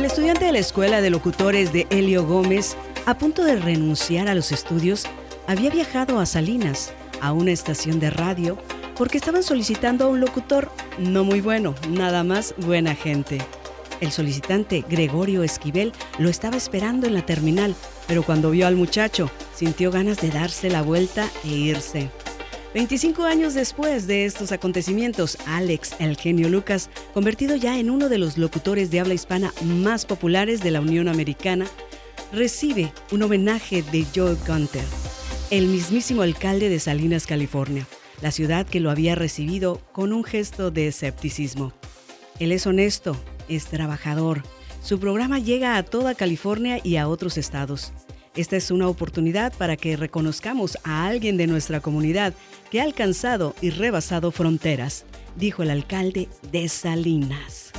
El estudiante de la Escuela de Locutores de Helio Gómez, a punto de renunciar a los estudios, había viajado a Salinas, a una estación de radio, porque estaban solicitando a un locutor no muy bueno, nada más buena gente. El solicitante Gregorio Esquivel lo estaba esperando en la terminal, pero cuando vio al muchacho, sintió ganas de darse la vuelta e irse. 25 años después de estos acontecimientos, Alex El Genio Lucas, convertido ya en uno de los locutores de habla hispana más populares de la Unión Americana, recibe un homenaje de Joe Gunter, el mismísimo alcalde de Salinas, California, la ciudad que lo había recibido con un gesto de escepticismo. Él es honesto, es trabajador. Su programa llega a toda California y a otros estados. Esta es una oportunidad para que reconozcamos a alguien de nuestra comunidad que ha alcanzado y rebasado fronteras, dijo el alcalde de Salinas.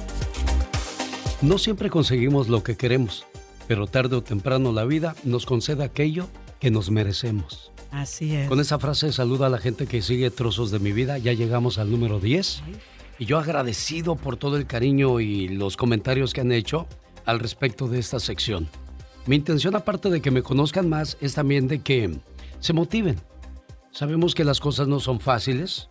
No siempre conseguimos lo que queremos, pero tarde o temprano la vida nos concede aquello que nos merecemos. Así es. Con esa frase saluda a la gente que sigue trozos de mi vida. Ya llegamos al número 10. Y yo agradecido por todo el cariño y los comentarios que han hecho al respecto de esta sección. Mi intención, aparte de que me conozcan más, es también de que se motiven. Sabemos que las cosas no son fáciles.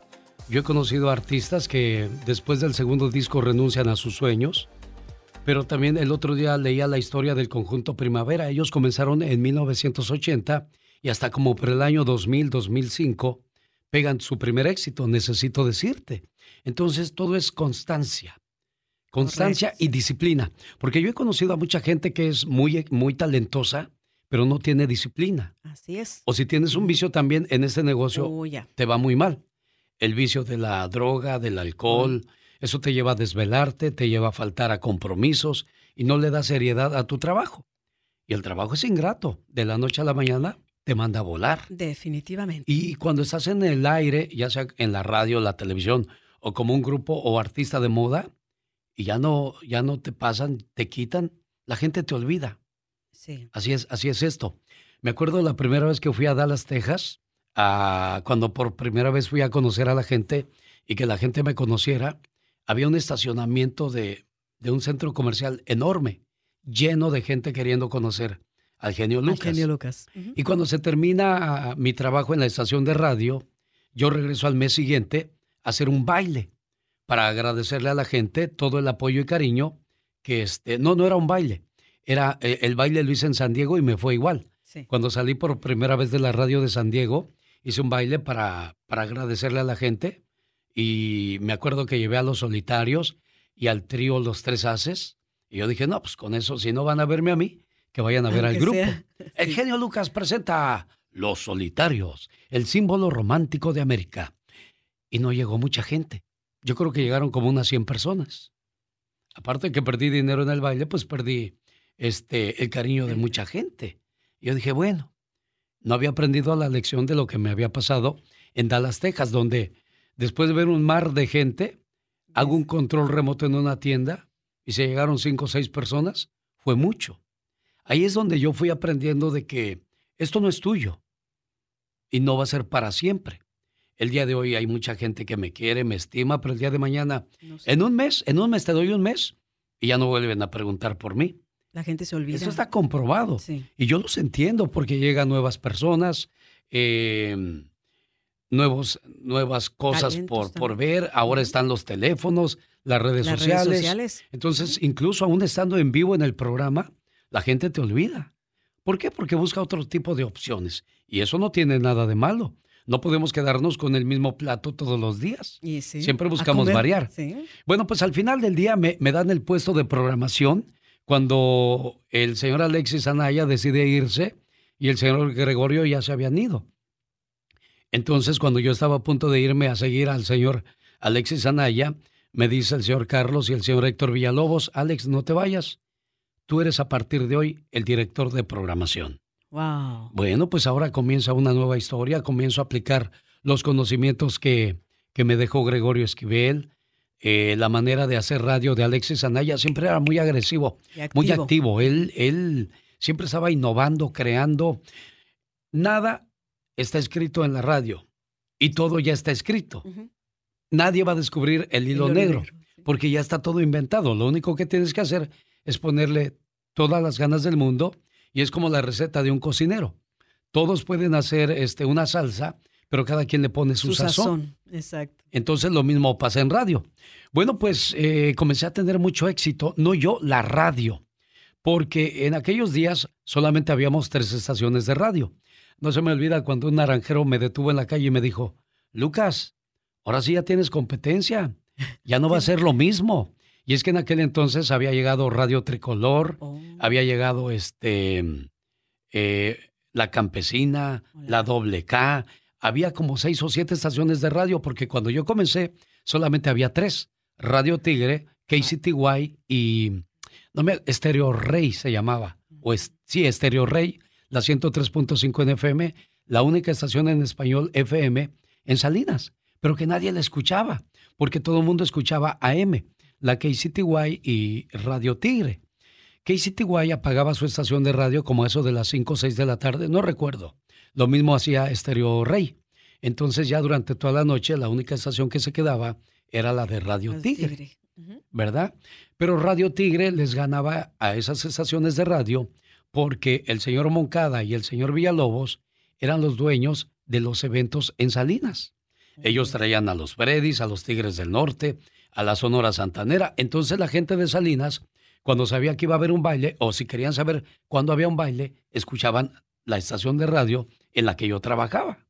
Yo he conocido artistas que después del segundo disco renuncian a sus sueños. Pero también el otro día leía la historia del conjunto Primavera. Ellos comenzaron en 1980 y hasta como por el año 2000-2005 pegan su primer éxito, necesito decirte. Entonces todo es constancia. Constancia y disciplina. Porque yo he conocido a mucha gente que es muy, muy talentosa, pero no tiene disciplina. Así es. O si tienes un vicio también en este negocio, te va muy mal. El vicio de la droga, del alcohol, eso te lleva a desvelarte, te lleva a faltar a compromisos y no le da seriedad a tu trabajo. Y el trabajo es ingrato. De la noche a la mañana te manda a volar. Definitivamente. Y cuando estás en el aire, ya sea en la radio, la televisión o como un grupo o artista de moda, y ya no, ya no te pasan, te quitan, la gente te olvida. Sí. Así es, así es esto. Me acuerdo la primera vez que fui a Dallas, Texas, cuando por primera vez fui a conocer a la gente y que la gente me conociera, había un estacionamiento de, de un centro comercial enorme, lleno de gente queriendo conocer al genio Lucas. Al genio Lucas. Y cuando se termina mi trabajo en la estación de radio, yo regreso al mes siguiente a hacer un baile para agradecerle a la gente todo el apoyo y cariño que este, no, no era un baile, era eh, el baile lo hice en San Diego y me fue igual. Cuando salí por primera vez de la radio de San Diego, hice un baile para, para agradecerle a la gente y me acuerdo que llevé a los solitarios y al trío Los Tres Haces y yo dije, no, pues con eso, si no van a verme a mí, que vayan a ver al grupo. El genio Lucas presenta Los Solitarios, el símbolo romántico de América. Y no llegó mucha gente yo creo que llegaron como unas 100 personas. Aparte de que perdí dinero en el baile, pues perdí este, el cariño de mucha gente. Yo dije, bueno, no había aprendido la lección de lo que me había pasado en Dallas, Texas, donde después de ver un mar de gente, hago un control remoto en una tienda y se llegaron cinco o seis personas, fue mucho. Ahí es donde yo fui aprendiendo de que esto no es tuyo y no va a ser para siempre. El día de hoy hay mucha gente que me quiere, me estima, pero el día de mañana, en un mes, en un mes te doy un mes y ya no vuelven a preguntar por mí. La gente se olvida. Eso está comprobado. Y yo los entiendo porque llegan nuevas personas, em, nuevos, nuevas cosas por, por ver. Ahora están los teléfonos, las redes, sociales. Entonces, incluso aún estando en vivo en el programa, la gente te olvida. ¿Por qué? Porque busca otro tipo de opciones. Y eso no tiene nada de malo no podemos quedarnos con el mismo plato todos los días. Siempre buscamos variar. Bueno, pues al final del día me, dan el puesto de programación cuando el señor Alexis Anaya decide irse y el señor Gregorio ya se habían ido. Entonces, cuando yo estaba a punto de irme a seguir al señor Alexis Anaya, me dice el señor Carlos y el señor Héctor Villalobos, Alex, no te vayas. Tú eres a partir de hoy el director de programación. Wow. Bueno, pues ahora comienza una nueva historia, comienzo a aplicar los conocimientos que, que me dejó Gregorio Esquivel, eh, la manera de hacer radio de Alexis Anaya, siempre era muy agresivo, muy activo. Él, él siempre estaba innovando, creando. Nada está escrito en la radio y todo ya está escrito. Nadie va a descubrir el hilo, negro, porque ya está todo inventado. Lo único que tienes que hacer es ponerle todas las ganas del mundo y es como la receta de un cocinero. Todos pueden hacer este, una salsa, pero cada quien le pone su, sazón. Exacto. Entonces lo mismo pasa en radio. Bueno, pues eh, comencé a tener mucho éxito, no yo, la radio, porque en aquellos días solamente habíamos tres estaciones de radio. No se me olvida cuando un naranjero me detuvo en la calle y me dijo, Lucas, ahora sí ya tienes competencia, ya no va a ser lo mismo. Y es que en aquel entonces había llegado Radio Tricolor, oh. había llegado este eh, La Campesina, La Doble K, había como seis o siete estaciones de radio, porque cuando yo comencé solamente había tres, Radio Tigre, KCTY y no me, Estéreo Rey se llamaba, o es, sí, Estéreo Rey, la 103.5 en FM, la única estación en español FM en Salinas, pero que nadie la escuchaba, porque todo el mundo escuchaba AM, la KCTY y Radio Tigre. KCTY apagaba su estación de radio como eso de las 5 o 6 de la tarde, no recuerdo. Lo mismo hacía Estéreo Rey. Entonces ya durante toda la noche la única estación que se quedaba era la de Radio Tigre, ¿verdad? Pero Radio Tigre les ganaba a esas estaciones de radio porque el señor Moncada y el señor Villalobos eran los dueños de los eventos en Salinas. Ellos traían a los Bredis, a los Tigres del Norte, a la Sonora Santanera. Entonces la gente de Salinas, cuando sabía que iba a haber un baile, o si querían saber cuándo había un baile, escuchaban la estación de radio en la que yo trabajaba.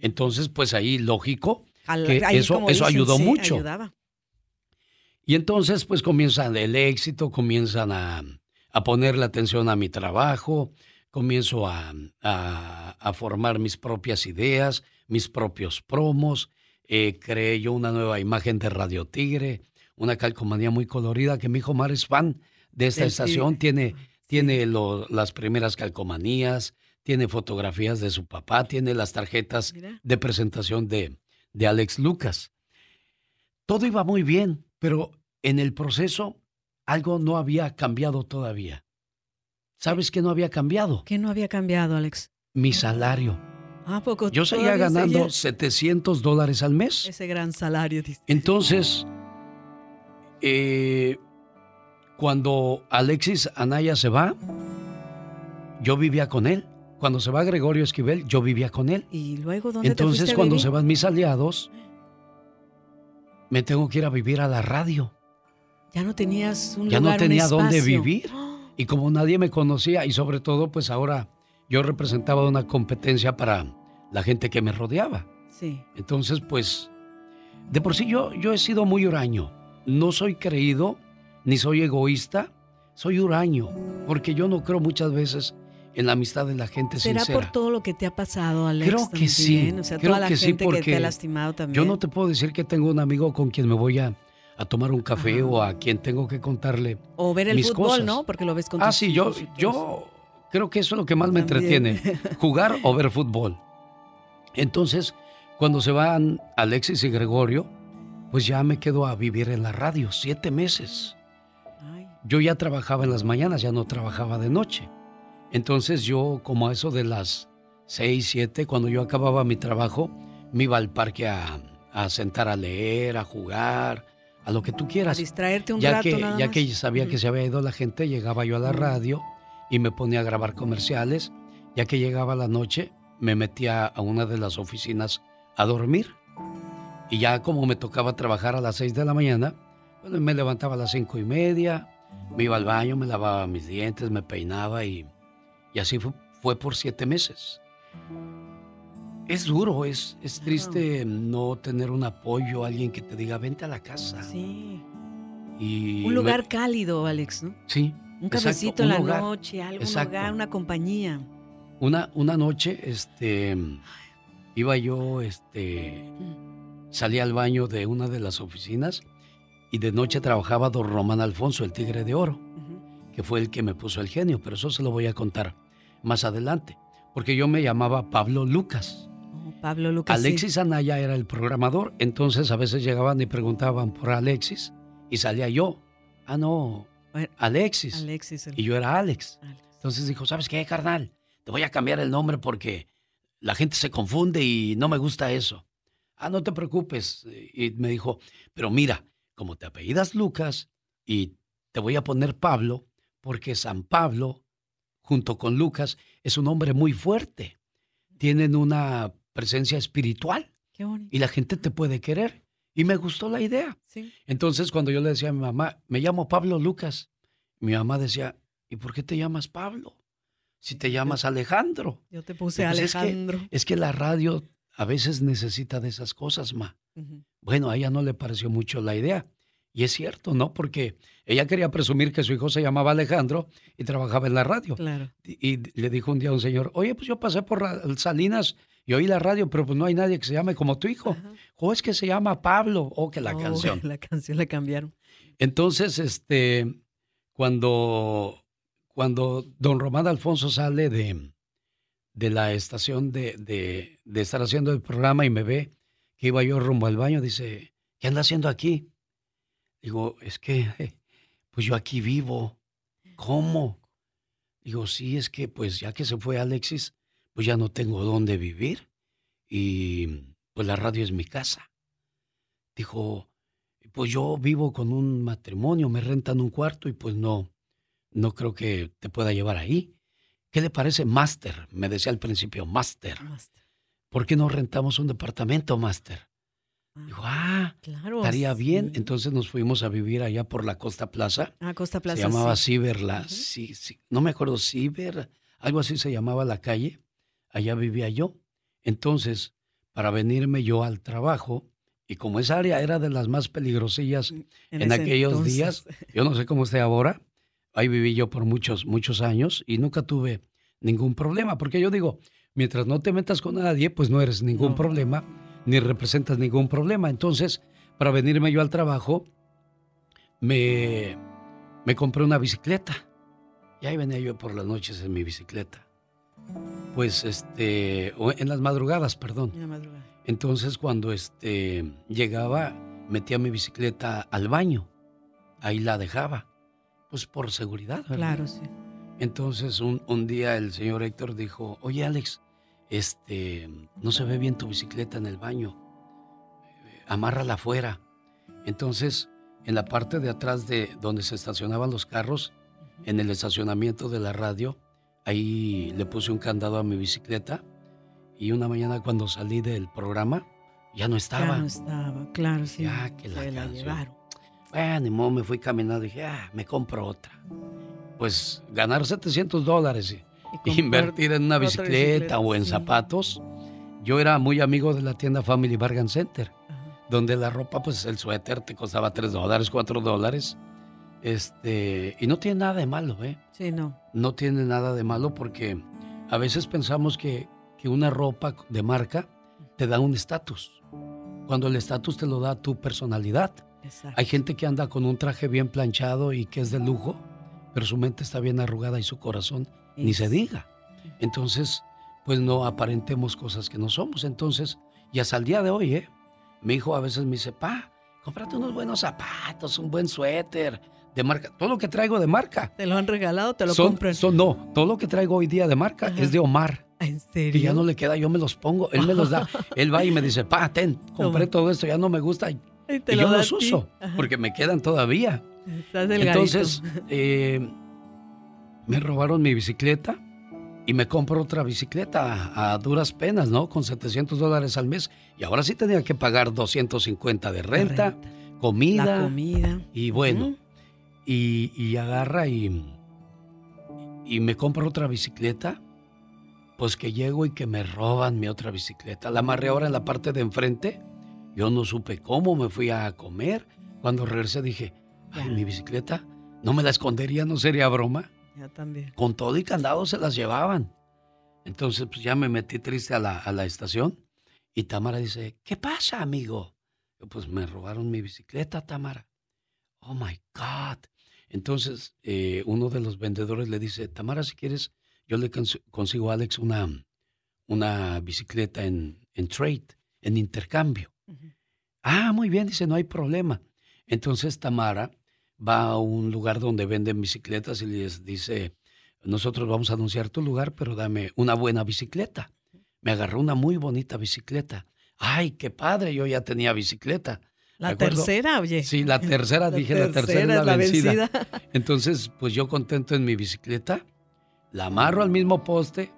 Entonces, pues ahí, lógico, que eso, eso ayudó mucho. Y entonces, pues comienzan el éxito, comienzan a, a ponerle atención a mi trabajo, comienzo a, a, formar mis propias ideas, mis propios promos, eh, creé yo una nueva imagen de Radio Tigre, una calcomanía muy colorida que mi hijo Mar es fan de esta estación, tiene, tiene las primeras calcomanías, tiene fotografías de su papá, tiene las tarjetas de presentación de, de Alex Lucas. Todo iba muy bien, pero en el proceso algo no había cambiado todavía. ¿Sabes qué no había cambiado? ¿Qué no había cambiado, Alex? Mi salario. ¿A poco Yo seguía ganando 700 dólares al mes. Ese gran salario. Entonces, eh, cuando Alexis Anaya se va, yo vivía con él. Cuando se va Gregorio Esquivel, yo vivía con él. ¿Y luego dónde Entonces, cuando se van mis aliados, me tengo que ir a vivir a la radio. Ya no tenías un Ya no tenía dónde vivir. Y como nadie me conocía, y sobre todo, pues ahora yo representaba una competencia para la gente que me rodeaba. Sí. Entonces, pues, de por sí yo, yo he sido muy huraño. No soy creído, ni soy egoísta, soy huraño, porque yo no creo muchas veces en la amistad de la gente ¿Será sincera. por todo lo que te ha pasado, Alex? Creo que sí. O sea, creo toda la que gente sí, porque que te ha lastimado también. Yo no te puedo decir que tengo un amigo con quien me voy a, a tomar un café o a quien tengo que contarle O ver el mis fútbol, cosas. ¿no? Porque lo ves con Ah, tus sí, yo, yo creo que eso es lo que más me entretiene, jugar o ver fútbol. Entonces, cuando se van Alexis y Gregorio, pues ya me quedo a vivir en la radio, siete meses. Yo ya trabajaba en las mañanas, ya no trabajaba de noche. Entonces yo, como a eso de las seis, siete, cuando yo acababa mi trabajo, me iba al parque a, a sentar a leer, a jugar, a lo que tú a quieras. distraerte un Ya rato que, nada ya más. que sabía que se había ido la gente, llegaba yo a la radio y me ponía a grabar comerciales. Ya que llegaba la noche, me metía a una de las oficinas a dormir. Y ya como me tocaba trabajar a las 6 de la mañana, bueno, me levantaba a las cinco y media, me iba al baño, me lavaba mis dientes, me peinaba y, y así fue, fue por siete meses. Es duro, es, es triste no tener un apoyo, alguien que te diga, vente a la casa. Sí. Y Un me- lugar cálido, Alex, ¿no? sí. Un cafecito en la hogar. noche, algo, un hogar, una compañía. Una, una noche, este, iba yo, este, salí al baño de una de las oficinas y de noche trabajaba don Román Alfonso, el tigre de oro, Ujú. que fue el que me puso el genio, pero eso se lo voy a contar más adelante, porque yo me llamaba Pablo Lucas. Oh, Pablo Lucas. sí. Alexis Anaya era el programador, entonces a veces llegaban y preguntaban por Alexis y salía yo. Ah, no, Alexis. Alexis. el- Y yo era Alex. Alex. Entonces dijo, ¿sabes qué, carnal? Te voy a cambiar el nombre porque la gente se confunde y no me gusta eso. Ah, no te preocupes. Y me dijo, pero mira, como te apellidas Lucas y te voy a poner Pablo, porque San Pablo, junto con Lucas, es un hombre muy fuerte. Tienen una presencia espiritual. Y la gente te puede querer. Y me gustó la idea. Entonces, cuando yo le decía a mi mamá, me llamo Pablo Lucas, mi mamá decía, ¿y por qué te llamas Pablo? Si te llamas Alejandro. Yo te puse pues Alejandro. Es que, la radio a veces necesita de esas cosas, ma. Bueno, a ella no le pareció mucho la idea. Y es cierto, ¿no? Porque ella quería presumir que su hijo se llamaba Alejandro y trabajaba en la radio. Claro. Y, le dijo un día a un señor, oye, pues yo pasé por Salinas y oí la radio, pero pues no hay nadie que se llame como tu hijo. O es que se llama Pablo, o que la oh, canción. La canción la cambiaron. Entonces, este, cuando, cuando don Román Alfonso sale de, de la estación de, de, de estar haciendo el programa y me ve que iba yo rumbo al baño, dice, ¿qué anda haciendo aquí? Digo, es que, pues yo aquí vivo. ¿Cómo? Digo, sí, es que pues ya que se fue Alexis, pues ya no tengo dónde vivir. Y pues la radio es mi casa. Dijo, pues yo vivo con un matrimonio, me rentan un cuarto y pues no, no creo que te pueda llevar ahí. ¿Qué le parece, Master? Me decía al principio, Master. ¿Por qué no rentamos un departamento, Master? Dijo, ah, claro, estaría bien. Entonces nos fuimos a vivir allá por la Costa Plaza. Ah, Costa Plaza. Se llamaba Ciber, la, sí, sí, no me acuerdo, Ciber, algo así se llamaba la calle. Allá vivía yo. Entonces, para venirme yo al trabajo, y como esa área era de las más peligrosillas en, aquellos días, yo no sé cómo esté ahora, ahí viví yo por muchos, muchos años y nunca tuve ningún problema, porque yo digo, mientras no te metas con nadie, pues no eres ningún problema ni representas ningún problema. Entonces, para venirme yo al trabajo, me, me compré una bicicleta. Y ahí venía yo por las noches en mi bicicleta. Pues este, en las madrugadas, perdón. Entonces cuando este llegaba, metía mi bicicleta al baño. Ahí la dejaba. Pues por seguridad, Claro, sí. Entonces un, un día el señor Héctor dijo, oye Alex, este, no se ve bien tu bicicleta en el baño, amárrala afuera. Entonces, en la parte de atrás de donde se estacionaban los carros, en el estacionamiento de la radio, ahí le puse un candado a mi bicicleta y una mañana cuando salí del programa, ya no estaba. Ya no estaba, claro, sí. Ya que la, la llevaron. Bueno, me fui caminando y dije, ah, me compro otra. Pues ganar 700 dólares invertir en una bicicleta, o en zapatos. Yo era muy amigo de la tienda Family Bargain Center, donde la ropa, pues el suéter te costaba 3 dólares, 4 dólares. Este, y no tiene nada de malo, ¿eh? Sí, no. No tiene nada de malo porque a veces pensamos que, que una ropa de marca te da un estatus, cuando el estatus te lo da tu personalidad. Hay gente que anda con un traje bien planchado y que es de lujo, pero su mente está bien arrugada y su corazón ni se diga. Entonces, pues no aparentemos cosas que no somos. Entonces, y hasta el día de hoy, ¿eh? Mi hijo a veces me dice, pa, cómprate unos buenos zapatos, un buen suéter de marca. Todo lo que traigo de marca. ¿Te lo han regalado? ¿Te lo compran? no, todo lo que traigo hoy día de marca es de Omar. ¿En serio? Que ya no le queda, yo me los pongo, él me los da. él va y me dice, pa, ten, compré todo esto, ya no me gusta. Y, yo los uso, porque me quedan todavía. Entonces, eh, me robaron mi bicicleta y me compro otra bicicleta a, duras penas, ¿no? Con 700 dólares al mes. Y ahora sí tenía que pagar 250 de renta, comida. comida. Y bueno, y, agarra y, y me compro otra bicicleta. Pues que llego y que me roban mi otra bicicleta. La amarré ahora en la parte de enfrente. Yo no supe cómo, me fui a comer. Cuando regresé dije, ay, mi bicicleta, ¿no me la escondería? ¿No sería broma? también. Con todo y candado se las llevaban. Entonces, pues ya me metí triste a la, a la estación y Tamara dice, ¿qué pasa, amigo? pues me robaron mi bicicleta, Tamara. Oh, my God. Entonces, eh, uno de los vendedores le dice, Tamara, si quieres, yo le consigo a Alex una, una bicicleta en, en trade, en intercambio. Ah, muy bien, dice, no hay problema. Entonces Tamara va a un lugar donde venden bicicletas y les dice, nosotros vamos a anunciar tu lugar, pero dame una buena bicicleta. Me agarró una muy bonita bicicleta. Ay, qué padre, yo ya tenía bicicleta. La tercera, oye. Sí, la tercera, dije, la tercera es la, vencida. Entonces, pues yo contento en mi bicicleta, la amarro al mismo poste.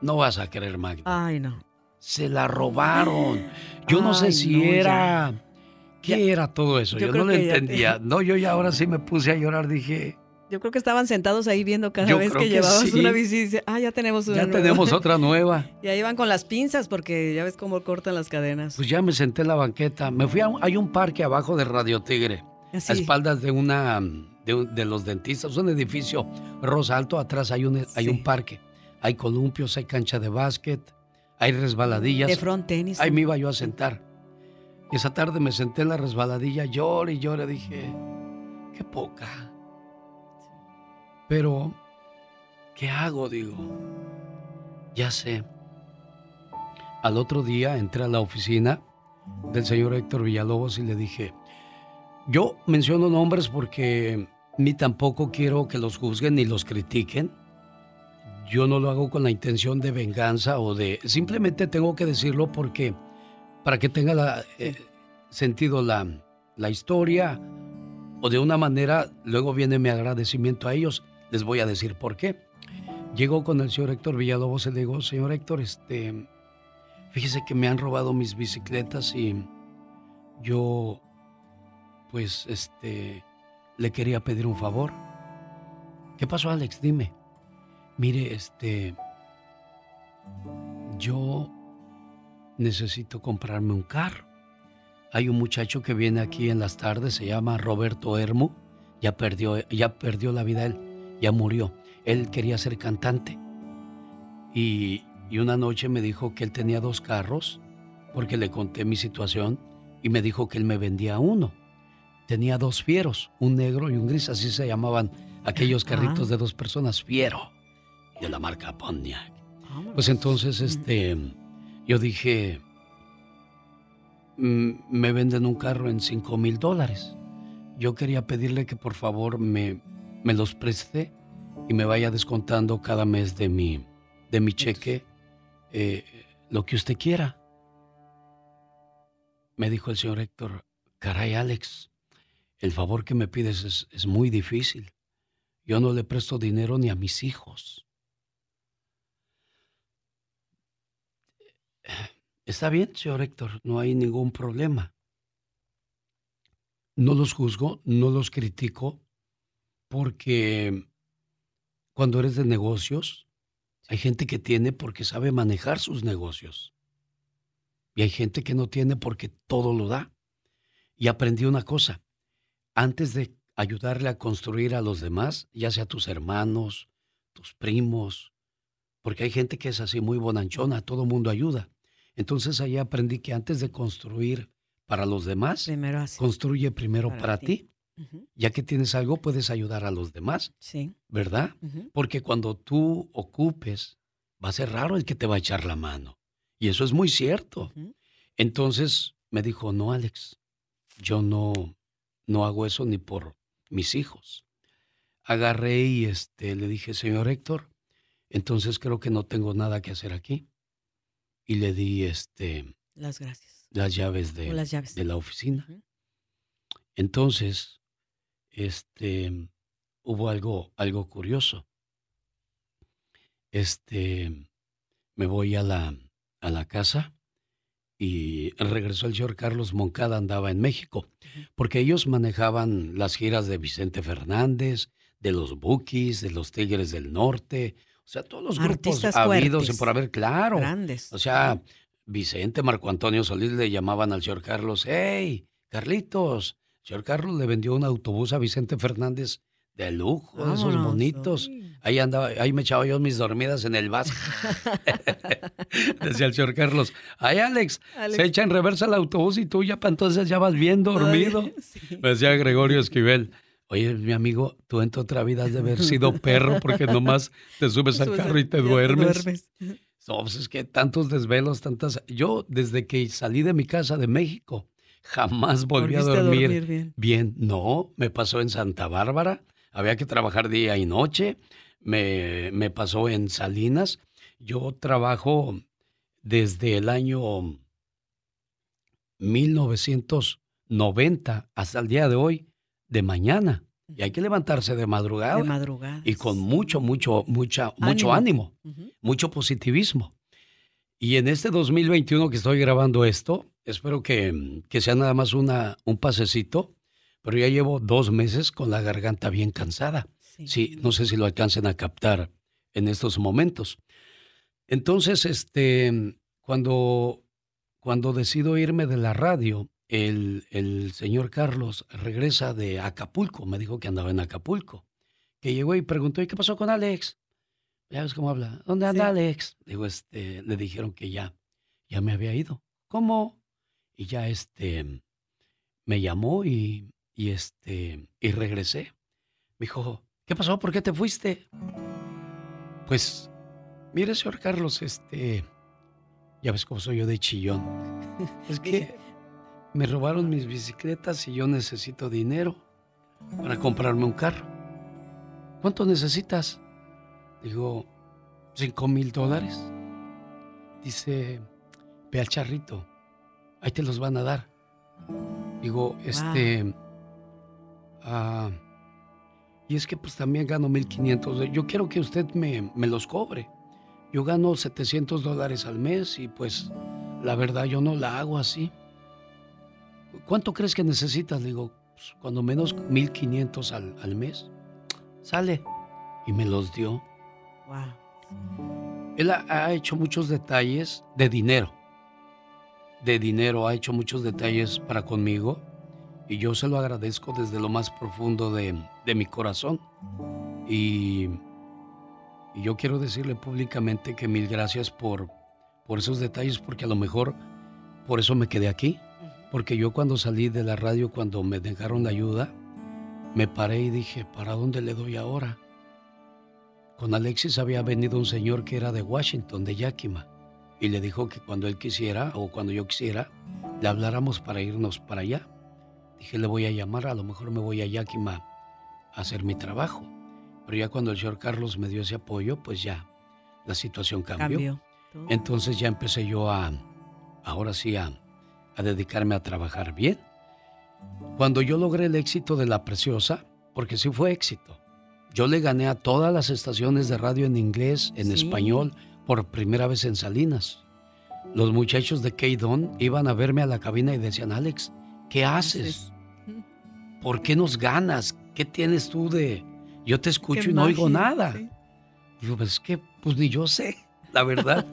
No vas a creer, Magda. Ay, no. Se la robaron. Yo no sé si era... ¿Qué era todo eso? Yo, no lo entendía. No, yo ya ahora sí me puse a llorar, dije... Yo creo que estaban sentados ahí viendo cada vez que, llevabas una bici y dice, ah, ya tenemos una ya tenemos otra nueva. Y ahí van con las pinzas porque ya ves cómo cortan las cadenas. Pues ya me senté en la banqueta. Me fui a hay un parque abajo de Radio Tigre, a espaldas de una de, los dentistas, un edificio rosa alto, atrás hay un hay un parque. Hay columpios, hay cancha de básquet, hay resbaladillas. De front tenis. Ahí me iba yo a sentar. Y esa tarde me senté en la resbaladilla, lloré y lloré, dije, qué poca. Pero, ¿qué hago? Digo, ya sé. Al otro día entré a la oficina del señor Héctor Villalobos y le dije, yo menciono nombres porque ni tampoco quiero que los juzguen ni los critiquen. Yo no lo hago con la intención de venganza o de... Simplemente tengo que decirlo porque para que tenga eh, sentido la, la historia o de una manera, luego viene mi agradecimiento a ellos. Les voy a decir por qué. Llegó con el señor Héctor Villalobos y le digo, señor Héctor, este, fíjese que me han robado mis bicicletas y yo, pues, este, le quería pedir un favor. ¿Qué pasó, Alex? Dime. Mire, este, yo necesito comprarme un carro. Hay un muchacho que viene aquí en las tardes, se llama Roberto Hermo, ya perdió, ya perdió la vida él ya murió. Él quería ser cantante. Y, una noche me dijo que él tenía dos carros, porque le conté mi situación, y me dijo que él me vendía uno. Tenía dos fieros, un negro y un gris, así se llamaban aquellos carritos de dos personas, fiero, de la marca Pontiac. Pues entonces, este, yo dije, mm, me venden un carro en cinco mil dólares. Yo quería pedirle que por favor me, me los preste y me vaya descontando cada mes de mi, de mi cheque eh, lo que usted quiera. Me dijo el señor Héctor, caray Alex, el favor que me pides es, es muy difícil. Yo no le presto dinero ni a mis hijos. Está bien, señor Héctor, no hay ningún problema. No los juzgo, no los critico, porque cuando eres de negocios, hay gente que tiene porque sabe manejar sus negocios. Y hay gente que no tiene porque todo lo da. Y aprendí una cosa, antes de ayudarle a construir a los demás, ya sea tus hermanos, tus primos, porque hay gente que es así muy bonanchona, todo mundo ayuda. Entonces ahí aprendí que antes de construir para los demás, construye primero para, ti. Ya que tienes algo, puedes ayudar a los demás. Sí. ¿Verdad? Porque cuando tú ocupes, va a ser raro el que te va a echar la mano. Y eso es muy cierto. Entonces me dijo, no, Alex, yo no, no hago eso ni por mis hijos. Agarré y este, le dije, señor Héctor, entonces creo que no tengo nada que hacer aquí. Y le di este, las gracias. Las llaves de, de la oficina. Entonces, este, hubo algo, algo curioso. Este, me voy a la, a la casa y regresó el señor Carlos Moncada, andaba en México, porque ellos manejaban las giras de Vicente Fernández, de los Bookies, de los Tigres del Norte, o sea, todos los grupos habidos y por haber, claro. Grandes. O sea, Vicente, Marco Antonio Solís le llamaban al señor Carlos, hey, Carlitos, señor Carlos le vendió un autobús a Vicente Fernández de lujo, de esos bonitos. Ahí andaba, ahí me echaba yo mis dormidas en el vaso. Decía el señor Carlos, ay Alex, se echa en reversa el autobús y tú ya para entonces ya vas bien dormido. Me decía Gregorio Esquivel. Oye, mi amigo, tú en tu otra vida has de haber sido perro porque nomás te subes al carro y te duermes. No, pues es que tantos desvelos, tantas... Yo desde que salí de mi casa de México, Jamás volví a dormir, bien. No, me pasó en Santa Bárbara. Había que trabajar día y noche. Me, me pasó en Salinas. Yo trabajo desde el año 1990 hasta el día de hoy de mañana. Y hay que levantarse de madrugada. De madrugada. Y con mucho, mucho, mucha, mucho ánimo, mucho positivismo. Y en este 2021 que estoy grabando esto, espero que, que, sea nada más una, un pasecito, pero ya llevo dos meses con la garganta bien cansada. Sí. no sé si lo alcancen a captar en estos momentos. Entonces, este, cuando, cuando decido irme de la radio, el, el, señor Carlos regresa de Acapulco, me dijo que andaba en Acapulco, que llegó y preguntó, ¿y qué pasó con Alex? Ya ves cómo habla, ¿dónde anda Alex? Digo, este, le dijeron que ya, ya me había ido. ¿Cómo? Y ya este, me llamó y, y este, y regresé. Me dijo, ¿qué pasó? ¿Por qué te fuiste? Pues, mire, señor Carlos, este, ya ves cómo soy yo de chillón. Es que me robaron mis bicicletas y yo necesito dinero para comprarme un carro. ¿Cuánto necesitas? Digo, cinco mil dólares. Dice, ve al charrito, ahí te los van a dar. Digo, este... Ah, y es que pues también gano 1.500. Yo quiero que usted me, me, los cobre. Yo gano 700 dólares al mes y pues la verdad yo no la hago así. ¿Cuánto crees que necesitas? Digo, pues, cuando menos 1.500 al, al mes. Sale. Y me los dio. Wow. Él ha, ha hecho muchos detalles de dinero. De dinero, ha hecho muchos detalles para conmigo y yo se lo agradezco desde lo más profundo de, mi corazón. Y, yo quiero decirle públicamente que mil gracias por, por esos detalles, porque a lo mejor por eso me quedé aquí. Porque yo cuando salí de la radio, cuando me dejaron la ayuda, me paré y dije, ¿para dónde le doy ahora? Con Alexis había venido un señor que era de Washington, de Yakima, y le dijo que cuando él quisiera o cuando yo quisiera, le habláramos para irnos para allá. Dije, le voy a llamar, a lo mejor me voy a Yakima a hacer mi trabajo. Pero ya cuando el señor Carlos me dio ese apoyo, pues ya la situación cambió. Entonces ya empecé yo a, ahora sí, a, a dedicarme a trabajar bien. Cuando yo logré el éxito de La Preciosa, porque sí fue éxito, yo le gané a todas las estaciones de radio en inglés, en español, por primera vez en Salinas. Los muchachos de K-Don iban a verme a la cabina y decían, Alex, ¿Qué haces? ¿Por qué nos ganas? ¿Qué tienes tú de.? Yo te escucho y no oigo nada. Digo, pues es que, pues ni yo sé, la verdad.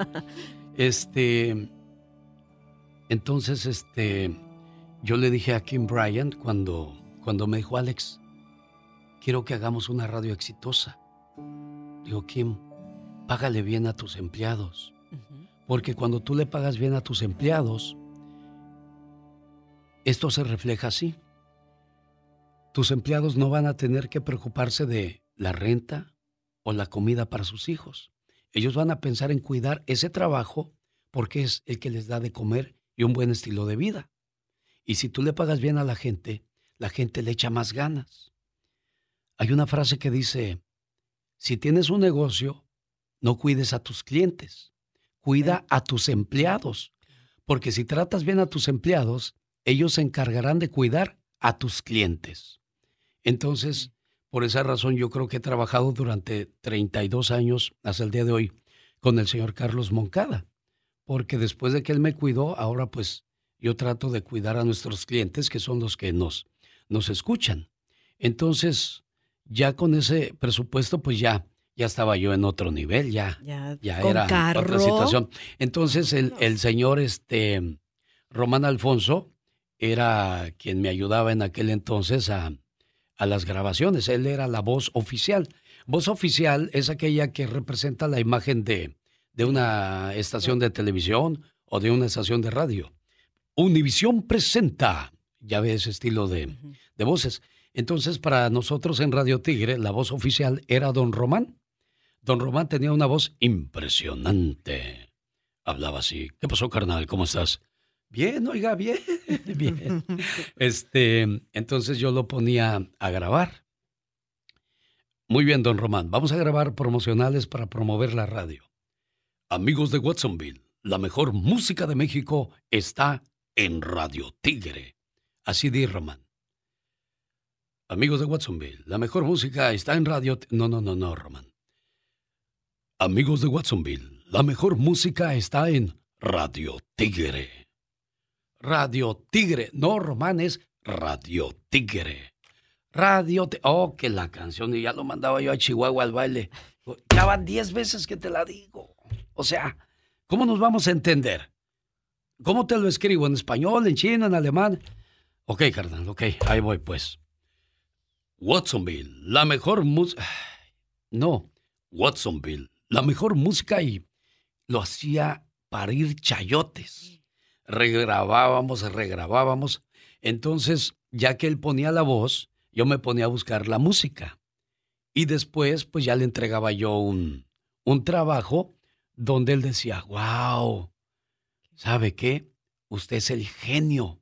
este. Entonces, este. Yo le dije a Kim Bryant cuando, cuando me dijo, Alex, quiero que hagamos una radio exitosa. Digo, Kim, págale bien a tus empleados. Porque cuando tú le pagas bien a tus empleados, esto se refleja así. Tus empleados no van a tener que preocuparse de la renta o la comida para sus hijos. Ellos van a pensar en cuidar ese trabajo porque es el que les da de comer y un buen estilo de vida. Y si tú le pagas bien a la gente, la gente le echa más ganas. Hay una frase que dice, si tienes un negocio, no cuides a tus clientes, cuida a tus empleados, porque si tratas bien a tus empleados, ellos se encargarán de cuidar a tus clientes. Entonces, por esa razón yo creo que he trabajado durante 32 años hasta el día de hoy con el señor Carlos Moncada, porque después de que él me cuidó, ahora pues yo trato de cuidar a nuestros clientes, que son los que nos, nos escuchan. Entonces, ya con ese presupuesto, pues ya, ya estaba yo en otro nivel, ya, ya, era otra situación. Entonces, el, el señor este, Román Alfonso, era quien me ayudaba en aquel entonces a, las grabaciones. Él era la voz oficial. Voz oficial es aquella que representa la imagen de, de una estación de televisión o de una estación de radio. Univisión presenta, ya ve ese estilo de, de, voces. Entonces, para nosotros en Radio Tigre, la voz oficial era Don Román. Don Román tenía una voz impresionante. Hablaba así. ¿Qué pasó, carnal? ¿Cómo estás? Bien, oiga, bien, bien. Este, entonces yo lo ponía a grabar. Muy bien, don Román. Vamos a grabar promocionales para promover la radio. Amigos de Watsonville, la mejor música de México está en Radio Tigre. Así di Román. Amigos de Watsonville, la mejor música está en Radio... No, no, no, no, Román. Amigos de Watsonville, la mejor música está en Radio Tigre. Radio Tigre. No, Román, es Radio Tigre. Radio Tigre. Oh, que la canción, y ya lo mandaba yo a Chihuahua al baile. Ya van diez veces que te la digo. O sea, ¿cómo nos vamos a entender? ¿Cómo te lo escribo? ¿En español, en chino, en alemán? Ok, carnal, ok, ahí voy pues. Watsonville, la mejor música. No, Watsonville, la mejor música y lo hacía parir chayotes. Regrabábamos, regrabábamos. Entonces, ya que él ponía la voz, yo me ponía a buscar la música. Y después, pues ya le entregaba yo un, un trabajo donde él decía, wow, ¿sabe qué? Usted es el genio.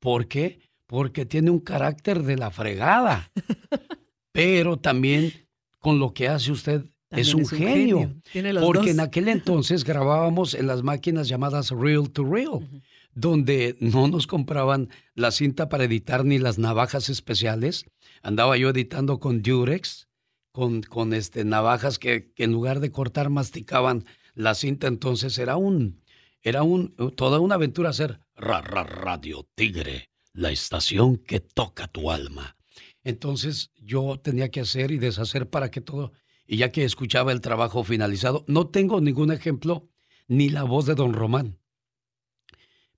¿Por qué? Porque tiene un carácter de la fregada. Pero también con lo que hace usted es un, genio. porque en aquel entonces grabábamos en las máquinas llamadas Real to Real, donde no nos compraban la cinta para editar ni las navajas especiales. Andaba yo editando con Durex, con, con este, navajas que, que en lugar de cortar masticaban la cinta. Entonces era un, era un, toda una aventura hacer ra, Radio Tigre, la estación que toca tu alma. Entonces yo tenía que hacer y deshacer para que todo, y ya que escuchaba el trabajo finalizado, no tengo ningún ejemplo ni la voz de don Román,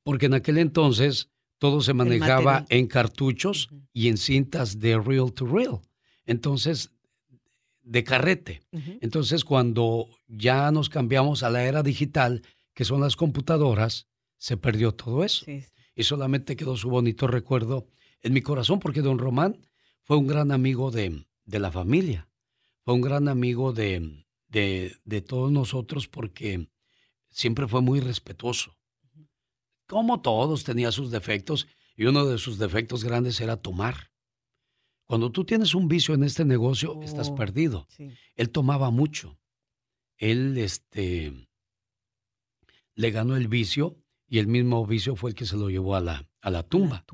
porque en aquel entonces todo se manejaba en cartuchos y en cintas de reel to reel. Entonces, de carrete. Entonces, cuando ya nos cambiamos a la era digital, que son las computadoras, se perdió todo eso. Y solamente quedó su bonito recuerdo en mi corazón, porque don Román fue un gran amigo de, de la familia, fue un gran amigo de, de, de, todos nosotros porque siempre fue muy respetuoso. Como todos, tenía sus defectos y uno de sus defectos grandes era tomar. Cuando tú tienes un vicio en este negocio, estás oh, perdido. Él tomaba mucho. Él, este, le ganó el vicio y el mismo vicio fue el que se lo llevó a la, a la tumba.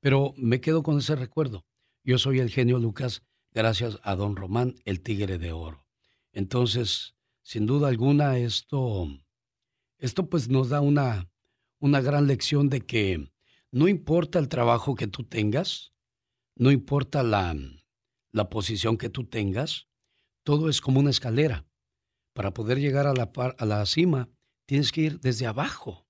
Pero me quedo con ese recuerdo. Yo soy el genio Lucas gracias a don Román, el tigre de oro. Entonces, sin duda alguna, esto, esto pues nos da una, una gran lección de que no importa el trabajo que tú tengas, no importa la, la posición que tú tengas, todo es como una escalera. Para poder llegar a la, a la cima, tienes que ir desde abajo.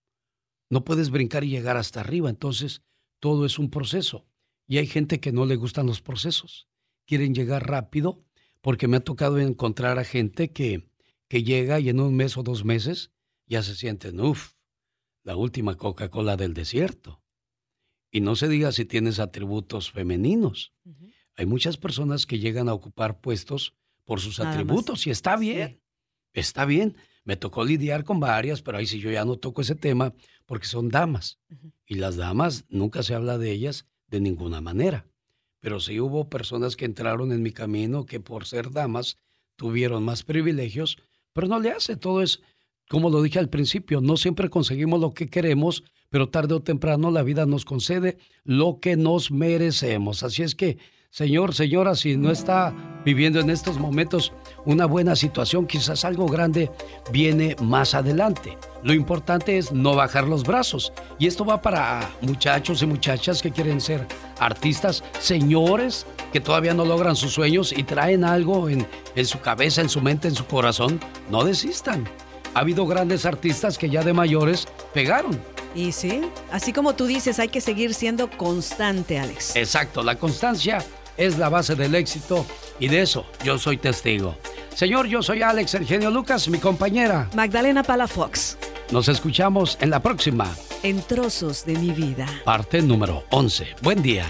No puedes brincar y llegar hasta arriba. Entonces, todo es un proceso. Y hay gente que no le gustan los procesos. Quieren llegar rápido porque me ha tocado encontrar a gente que, que llega y en un mes o dos meses ya se sienten, uff, la última Coca-Cola del desierto. Y no se diga si tienes atributos femeninos. Hay muchas personas que llegan a ocupar puestos por sus atributos y está bien, está bien. Me tocó lidiar con varias, pero ahí sí yo ya no toco ese tema porque son damas. Y las damas nunca se habla de ellas de ninguna manera. Pero sí hubo personas que entraron en mi camino que por ser damas tuvieron más privilegios, pero no le hace. Todo es, como lo dije al principio, no siempre conseguimos lo que queremos, pero tarde o temprano la vida nos concede lo que nos merecemos. Así es que Señor, señora, si no está viviendo en estos momentos una buena situación, quizás algo grande viene más adelante. Lo importante es no bajar los brazos. Y esto va para muchachos y muchachas que quieren ser artistas, señores que todavía no logran sus sueños y traen algo en, en su cabeza, en su mente, en su corazón. No desistan. Ha habido grandes artistas que ya de mayores pegaron y sí, así como tú dices, hay que seguir siendo constante, Alex. Exacto, la constancia es la base del éxito y de eso yo soy testigo. Señor, yo soy Alex Eugenio Lucas, mi compañera. Magdalena Palafox. Nos escuchamos en la próxima. En trozos de mi vida. Parte número 11. Buen día.